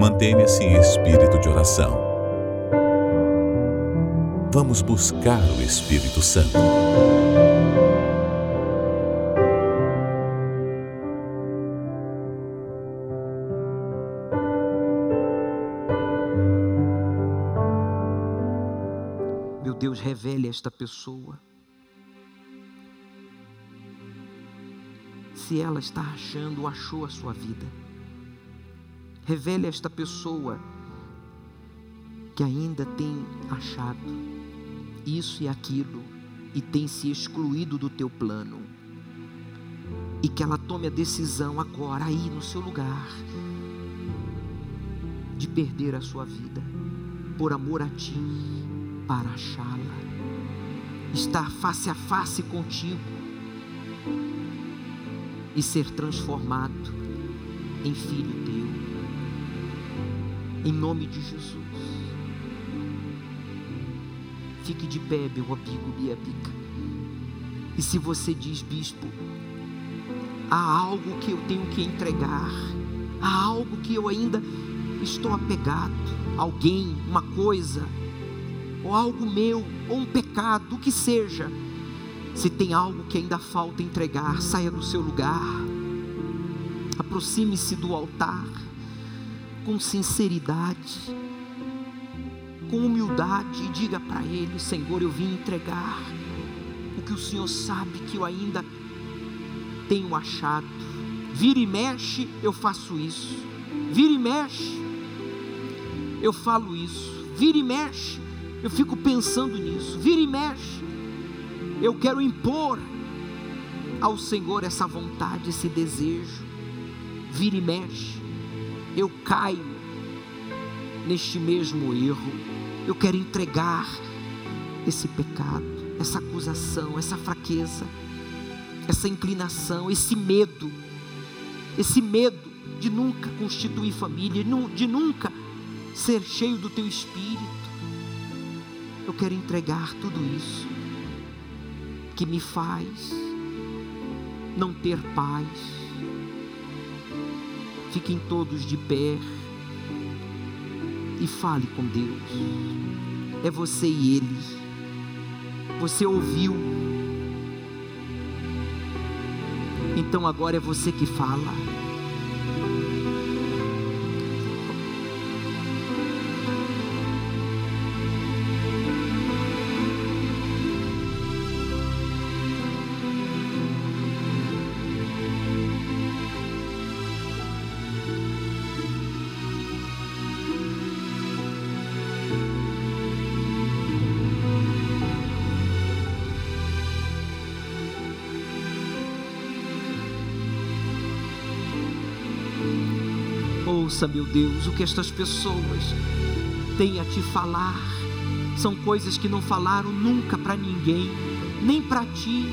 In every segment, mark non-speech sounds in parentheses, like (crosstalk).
Mantenha-se em espírito de oração. Vamos buscar o Espírito Santo. Meu Deus, revele esta pessoa. Se ela está achando ou achou a sua vida. Revele a esta pessoa que ainda tem achado isso e aquilo e tem se excluído do teu plano. E que ela tome a decisão agora, aí no seu lugar, de perder a sua vida, por amor a ti, para achá-la, estar face a face contigo e ser transformado em filho teu, em nome de Jesus. Fique de pé, meu amigo, minha amiga. E se você diz, bispo, há algo que eu tenho que entregar, há algo que eu ainda estou apegado, alguém, uma coisa, ou algo meu, ou um pecado, o que seja. Se tem algo que ainda falta entregar, saia do seu lugar, aproxime-se do altar, com sinceridade, com humildade, e diga para Ele: Senhor, eu vim entregar o que o Senhor sabe que eu ainda tenho achado. Vira e mexe, eu faço isso. Vira e mexe, eu falo isso. Vira e mexe, eu fico pensando nisso. Vira e mexe, eu quero impor ao Senhor essa vontade, esse desejo. Vira e mexe, eu caio neste mesmo erro. Eu quero entregar esse pecado, essa acusação, essa fraqueza, essa inclinação, esse medo, esse medo de nunca constituir família, de nunca ser cheio do teu espírito. Eu quero entregar tudo isso que me faz não ter paz. Fiquem todos de pé e fale com Deus. É você e Ele. Você ouviu. Então agora é você que fala. Ouça, meu Deus, o que estas pessoas têm a te falar. São coisas que não falaram nunca para ninguém, nem para ti.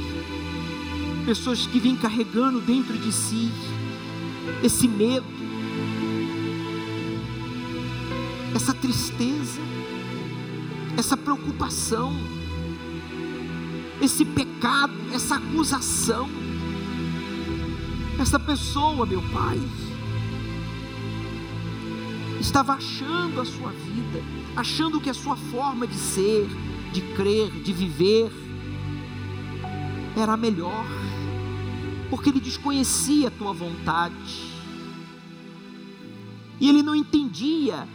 Pessoas que vêm carregando dentro de si esse medo, essa tristeza, essa preocupação, esse pecado, essa acusação. Essa pessoa, meu Pai, estava achando a sua vida, achando que a sua forma de ser, de crer, de viver era a melhor, porque ele desconhecia a tua vontade, e ele não entendia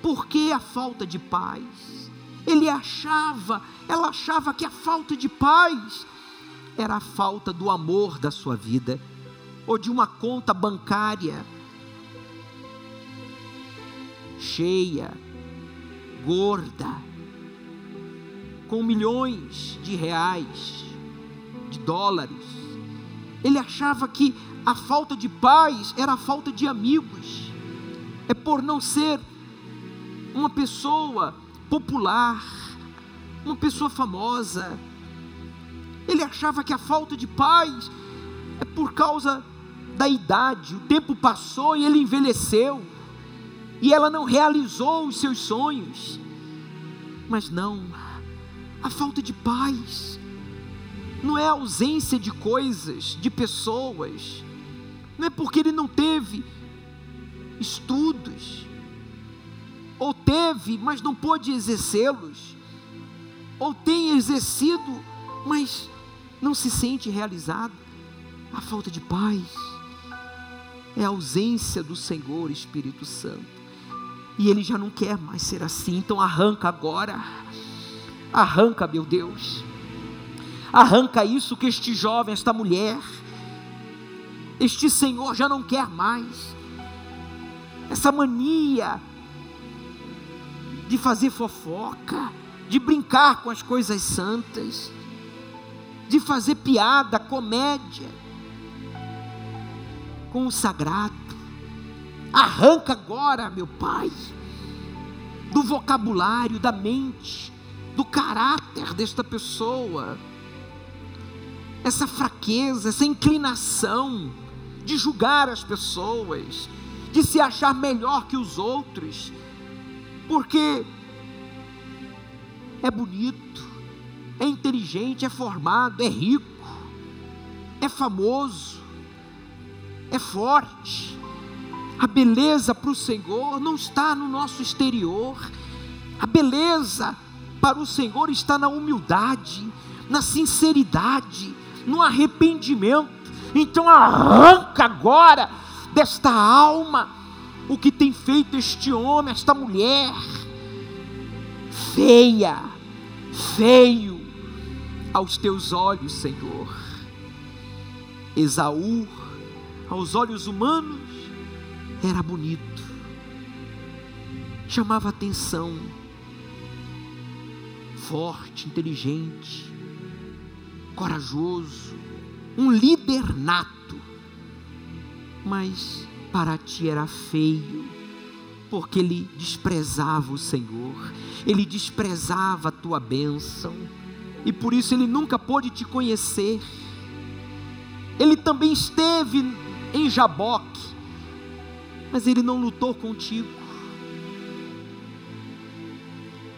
por que a falta de paz. Ele achava, ela achava que a falta de paz era a falta do amor da sua vida, ou de uma conta bancária cheia, gorda, com milhões de reais, de dólares. Ele achava que a falta de paz era a falta de amigos, é por não ser uma pessoa popular, uma pessoa famosa. Ele achava que a falta de paz é por causa da idade, o tempo passou e ele envelheceu e ela não realizou os seus sonhos. Mas não, a falta de paz não é a ausência de coisas, de pessoas, não é porque ele não teve estudos, ou teve, mas não pôde exercê-los, ou tem exercido, mas não se sente realizado. A falta de paz é a ausência do Senhor Espírito Santo. E ele já não quer mais ser assim, então arranca agora. Arranca, meu Deus. Arranca isso que este jovem, esta mulher, este Senhor já não quer mais. Essa mania de fazer fofoca, de brincar com as coisas santas, de fazer piada, comédia com o sagrado. Arranca agora, meu Pai, do vocabulário, da mente, do caráter desta pessoa, essa fraqueza, essa inclinação de julgar as pessoas, de se achar melhor que os outros, porque é bonito, é inteligente, é formado, é rico, é famoso, é forte. A beleza para o Senhor não está no nosso exterior, a beleza para o Senhor está na humildade, na sinceridade, no arrependimento. Então arranca agora desta alma o que tem feito este homem, esta mulher, feia, feio aos teus olhos, Senhor. Esaú, aos olhos humanos, era bonito, chamava atenção, forte, inteligente, corajoso, um líder nato, mas para ti era feio, porque ele desprezava o Senhor, ele desprezava a tua bênção, e por isso ele nunca pôde te conhecer. Ele também esteve em Jaboque, mas ele não lutou contigo.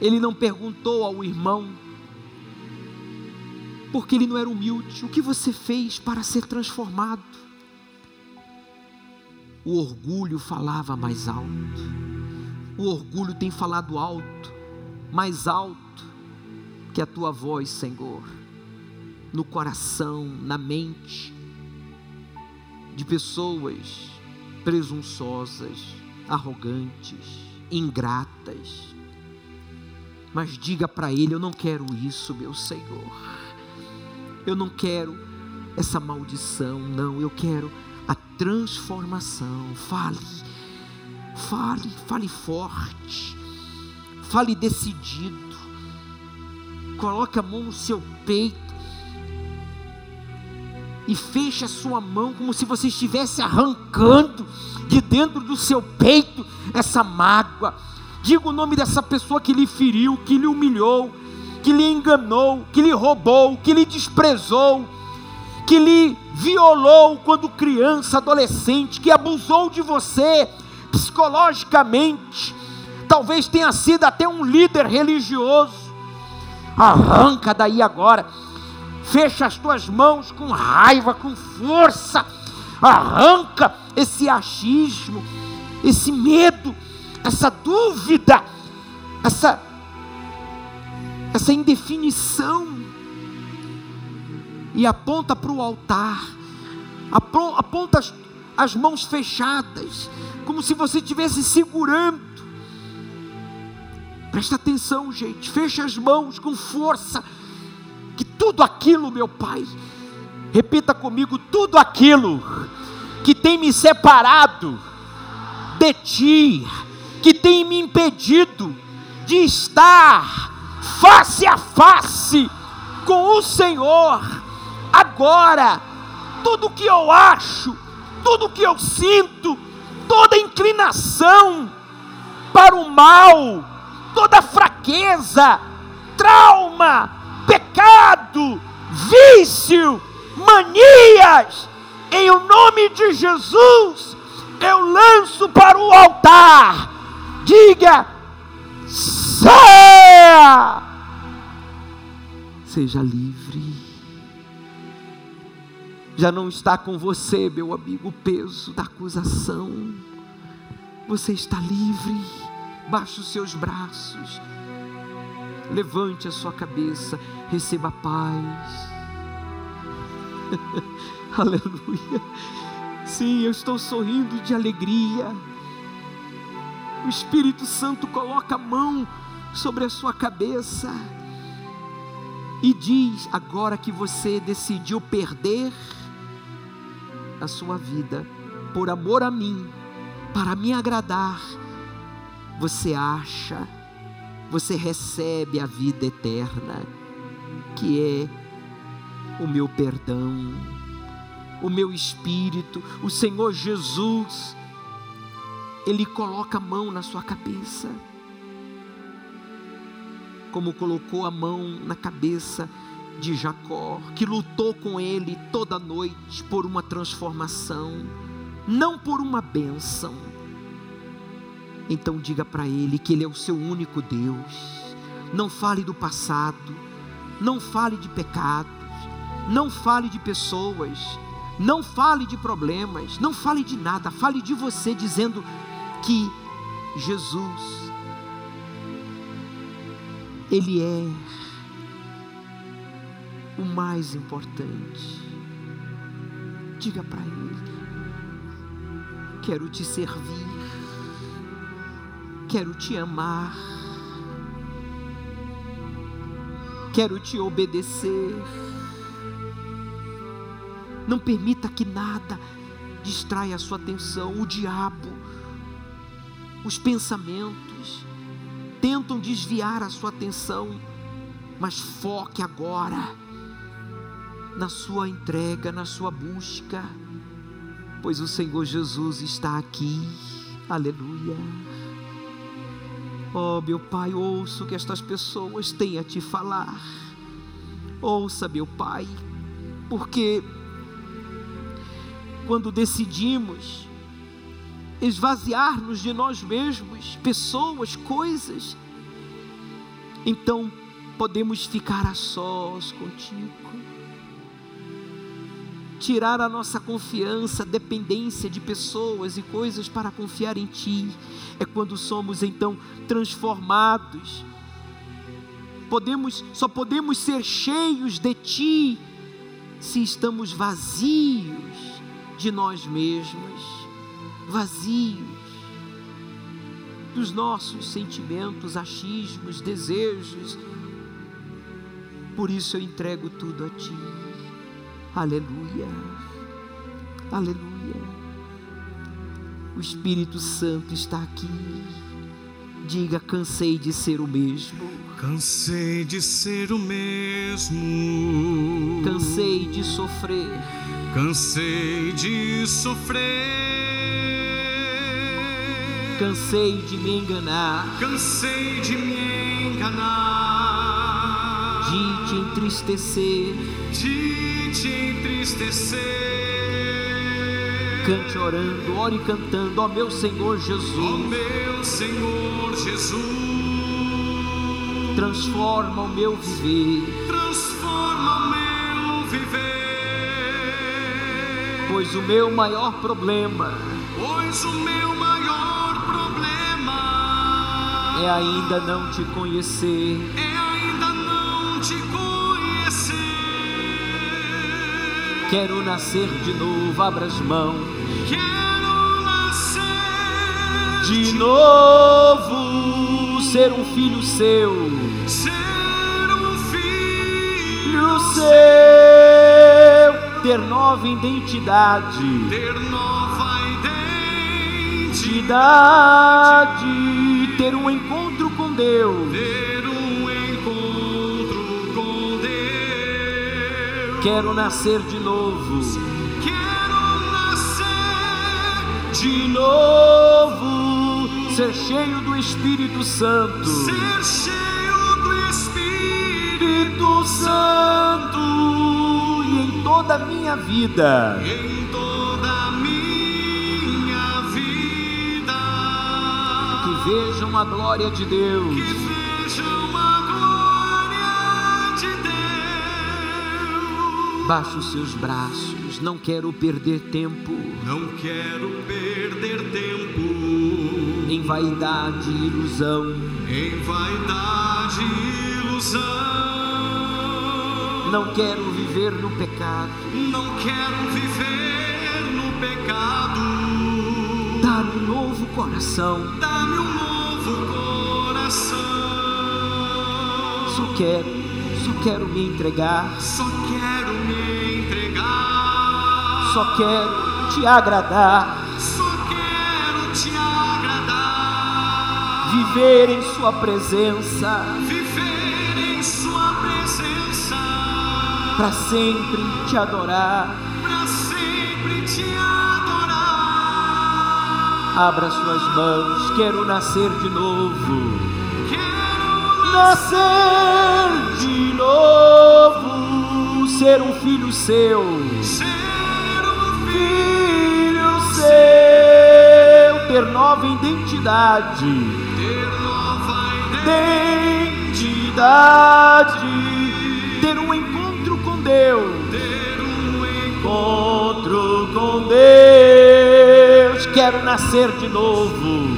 Ele não perguntou ao irmão, porque ele não era humilde, o que você fez para ser transformado? O orgulho falava mais alto. O orgulho tem falado alto, mais alto que a tua voz, Senhor, no coração, na mente de pessoas presunçosas, arrogantes, ingratas. Mas diga para ele: Eu não quero isso, meu Senhor. Eu não quero essa maldição, não. Eu quero a transformação. Fale, fale, fale forte, fale decidido. Coloque a mão no seu peito e feche a sua mão como se você estivesse arrancando de dentro do seu peito essa mágoa. Diga o nome dessa pessoa que lhe feriu, que lhe humilhou, que lhe enganou, que lhe roubou, que lhe desprezou que lhe violou quando criança, adolescente, que abusou de você psicologicamente, talvez tenha sido até um líder religioso. Arranca daí agora, fecha as tuas mãos com raiva, com força, arranca esse achismo, esse medo, essa dúvida, essa, essa indefinição. E aponta para o altar, aponta as, as mãos fechadas, como se você estivesse segurando. Presta atenção, gente, fecha as mãos com força, tudo aquilo, meu Pai, repita comigo: tudo aquilo que tem me separado de Ti, que tem me impedido de estar face a face com o Senhor, agora, tudo que eu acho, tudo que eu sinto, toda inclinação para o mal, toda fraqueza, trauma, pecado, vício, manias, em o nome de Jesus, eu lanço para o altar. Diga: saia! Seja livre já não está com você, meu amigo, o peso da acusação. Você está livre, Baixe os seus braços. Levante a sua cabeça. Receba paz. (laughs) Aleluia. Sim, eu estou sorrindo de alegria. O Espírito Santo coloca a mão sobre a sua cabeça e diz: agora que você decidiu perder a sua vida por amor a mim, para me agradar, você acha, você recebe a vida eterna, que é o meu perdão, o meu espírito, o Senhor Jesus, Ele coloca a mão na sua cabeça, como colocou a mão na cabeça de Jacó, que lutou com ele toda noite por uma transformação, não por uma bênção. Então diga para ele que ele é o seu único Deus. Não fale do passado, não fale de pecados, não fale de pessoas, não fale de problemas, não fale de nada, fale de você dizendo que Jesus ele é o mais importante. Diga para Ele: quero te servir, quero te amar, quero te obedecer. Não permita que nada distraia a sua atenção. O diabo, os pensamentos tentam desviar a sua atenção, mas foque agora na sua entrega, na sua busca, pois o Senhor Jesus está aqui. Aleluia. Oh, meu Pai, ouço que estas pessoas têm a te falar. Ouça, meu Pai, porque quando decidimos esvaziar-nos de nós mesmos, pessoas, coisas, então podemos ficar a sós contigo tirar a nossa confiança, dependência de pessoas e coisas para confiar em Ti. É quando somos então transformados. Podemos, só podemos ser cheios de Ti se estamos vazios de nós mesmos, vazios dos nossos sentimentos, achismos, desejos. Por isso eu entrego tudo a Ti. Aleluia. Aleluia. O Espírito Santo está aqui. Diga, cansei de ser o mesmo. Cansei de ser o mesmo. Cansei de sofrer. Cansei de sofrer. Cansei de me enganar. Cansei de me enganar. De te entristecer. De te entristecer. Cante orando, ore cantando, ó meu Senhor Jesus. Ó meu Senhor Jesus. Transforma o meu viver. Transforma o meu viver. Pois o meu maior problema Pois o meu maior problema é ainda não te conhecer. é Quero nascer de novo, abra as mãos. Quero nascer De novo, ser um filho seu. ser um filho seu, ter nova identidade. ter nova identidade, Identidade, ter um encontro com Deus. ter Quero nascer de novo. Quero nascer De novo, ser cheio do Espírito Santo. ser cheio do Espírito Santo e em toda a minha vida. em toda a minha vida. Que vejam a glória de Deus. Baixe os seus braços, não quero perder tempo. Não quero perder tempo. em vaidade e ilusão. em vaidade e ilusão. Não quero viver no pecado. Não quero viver no pecado. Dá-me um novo coração. Dá-me um novo coração. Só quero, só quero me entregar. Só quero me entregar. Só quero te agradar. Só quero te agradar. Viver em Sua presença. Viver em Sua presença. Para sempre te adorar. Pra sempre te adorar. Abra suas mãos. Quero nascer de novo. Quero Nascer de novo. Ser um filho seu. ser um filho seu, ter nova identidade, ter nova identidade, ter um encontro com Deus, ter um encontro com Deus. Quero nascer de novo,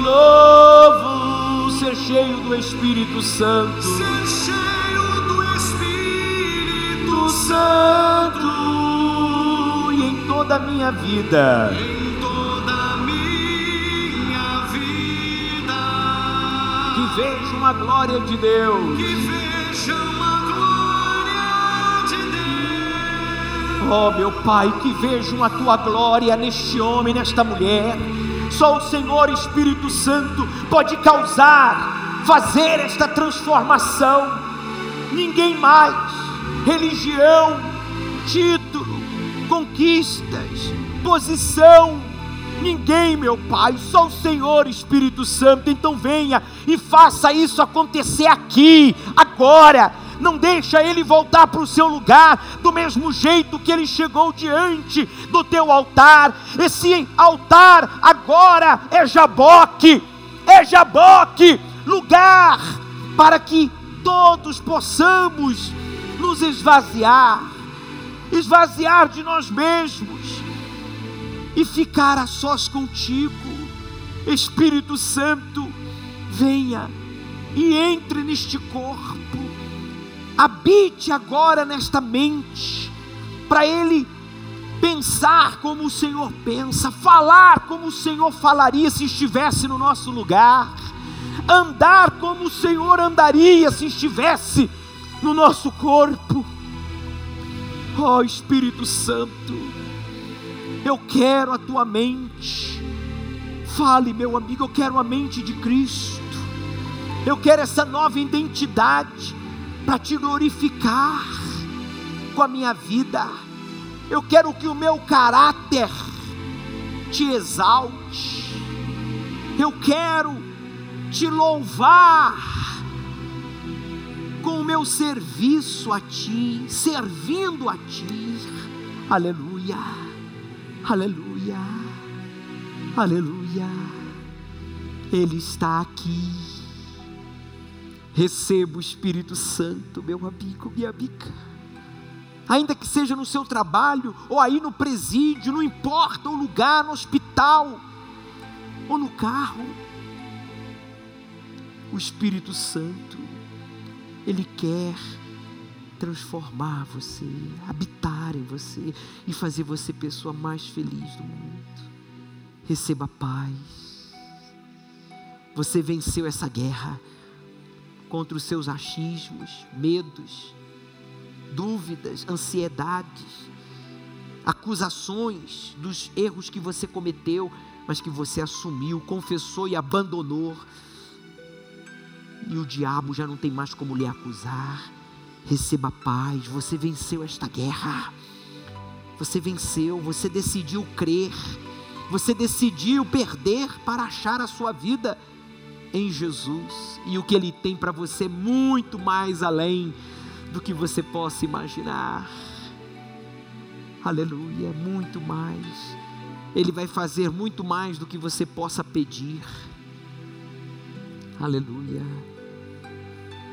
novo, ser cheio do Espírito Santo, ser cheio do Espírito Santo e em toda a minha vida. em toda a minha vida. que vejam a glória de Deus. Que vejam a glória de Deus. Oh, meu Pai, que vejam a tua glória neste homem, nesta mulher. Só o Senhor Espírito Santo pode causar, fazer esta transformação. Ninguém mais. Religião, título, conquistas, posição. Ninguém, meu Pai, só o Senhor Espírito Santo. Então venha e faça isso acontecer aqui, agora. Não deixa ele voltar para o seu lugar do mesmo jeito que ele chegou diante do teu altar. Esse altar agora é Jaboque, é Jaboque, lugar para que todos possamos nos esvaziar, esvaziar de nós mesmos e ficar a sós contigo. Espírito Santo, venha e entre neste corpo, habite agora nesta mente, para ele pensar como o Senhor pensa, falar como o Senhor falaria se estivesse no nosso lugar, andar como o Senhor andaria se estivesse no nosso corpo. Oh, Espírito Santo, eu quero a tua mente. Fale, meu amigo, eu quero a mente de Cristo. Eu quero essa nova identidade para te glorificar com a minha vida. Eu quero que o meu caráter te exalte. Eu quero te louvar com o meu serviço a ti, servindo a ti. Aleluia. Aleluia. Aleluia. Ele está aqui. Receba o Espírito Santo, meu amigo, minha amiga. Ainda que seja no seu trabalho, ou aí no presídio, não importa o lugar, no hospital, ou no carro. O Espírito Santo, Ele quer transformar você, habitar em você e fazer você pessoa mais feliz do mundo. Receba paz. Você venceu essa guerra contra os seus achismos, medos, dúvidas, ansiedades, acusações dos erros que você cometeu, mas que você assumiu, confessou e abandonou. E o diabo já não tem mais como lhe acusar. Receba paz, você venceu esta guerra. Você venceu, você decidiu crer. Você decidiu perder para achar a sua vida em Jesus. E o que Ele tem para você é muito mais além do que você possa imaginar. Aleluia, muito mais. Ele vai fazer muito mais do que você possa pedir. Aleluia,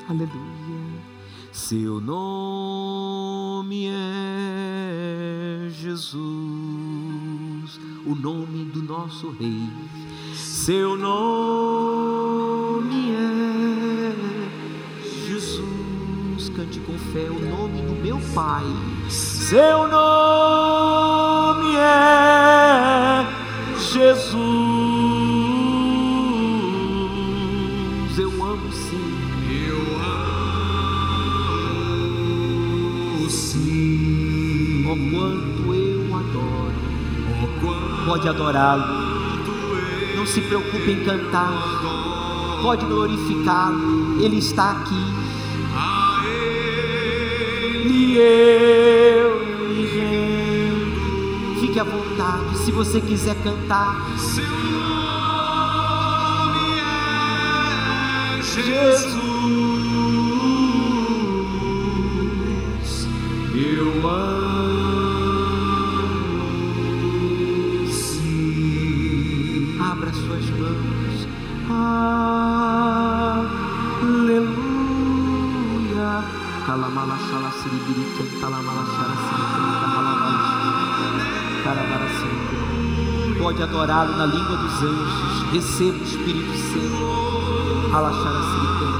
aleluia. Seu nome é Jesus, o nome do nosso Rei. Seu nome Cante com fé o nome do meu Pai. Seu nome é Jesus. Eu amo sim. Eu amo sim. Oh, quanto eu adoro. Oh, quanto Pode adorá-lo. Não se preocupe em cantar. Pode glorificá-lo. Ele está aqui. Ele eu me rendo. Fique à vontade. Se você quiser cantar. seu nome é Jesus. Eu amo. Siribirica. Pode adorá-lo na língua dos anjos. Receba o Espírito Santo.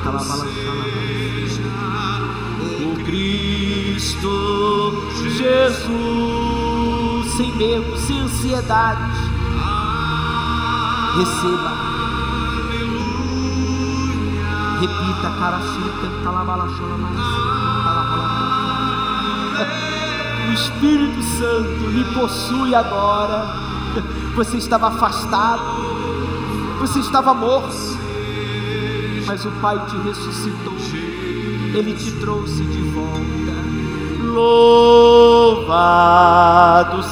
Calamala xala. O Cristo Jesus, sem medo, sem ansiedade. Receba. Repita, cara O Espírito Santo lhe possui agora. Você estava afastado, você estava morto, mas o Pai te ressuscitou, Ele te trouxe de volta. Louvado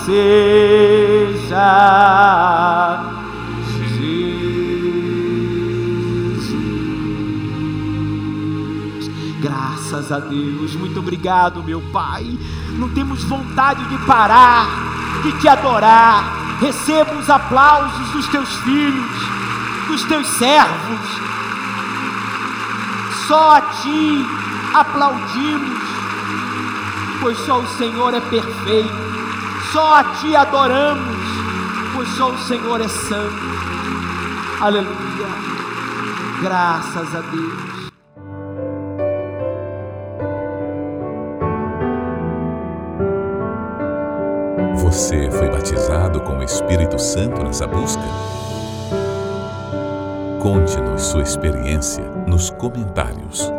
seja Graças a Deus, muito obrigado, meu Pai. Não temos vontade de parar, de te adorar. Receba os aplausos dos teus filhos, dos teus servos. Só a ti aplaudimos, pois só o Senhor é perfeito. Só a ti adoramos, pois só o Senhor é santo. Aleluia. Graças a Deus. Você foi batizado com o Espírito Santo nessa busca? Conte-nos sua experiência nos comentários.